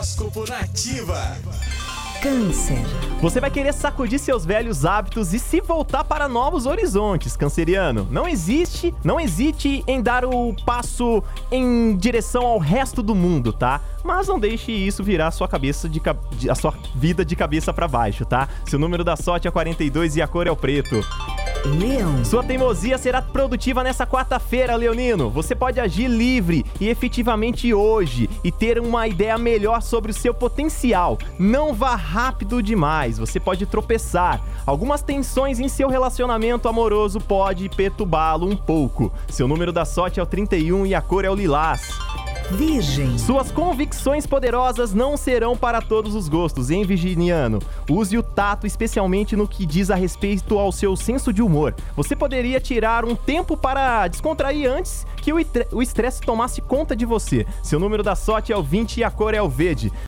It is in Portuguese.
Horóscopo Nativa. Câncer. Você vai querer sacudir seus velhos hábitos e se voltar para novos horizontes, canceriano. Não existe, não hesite em dar o passo em direção ao resto do mundo, tá? Mas não deixe isso virar a sua cabeça de, a sua vida de cabeça para baixo, tá? Seu número da sorte é 42 e a cor é o preto. Leão. Sua teimosia será produtiva nessa quarta-feira, Leonino. Você pode agir livre e efetivamente hoje e ter uma ideia melhor sobre o seu potencial. Não vá rápido demais, você pode tropeçar. Algumas tensões em seu relacionamento amoroso pode perturbá-lo um pouco. Seu número da sorte é o 31 e a cor é o lilás. Virgem. Suas convicções poderosas não serão para todos os gostos, hein, Virginiano? Use o tato, especialmente no que diz a respeito ao seu senso de humor. Você poderia tirar um tempo para descontrair antes que o estresse tomasse conta de você. Seu número da sorte é o 20 e a cor é o verde.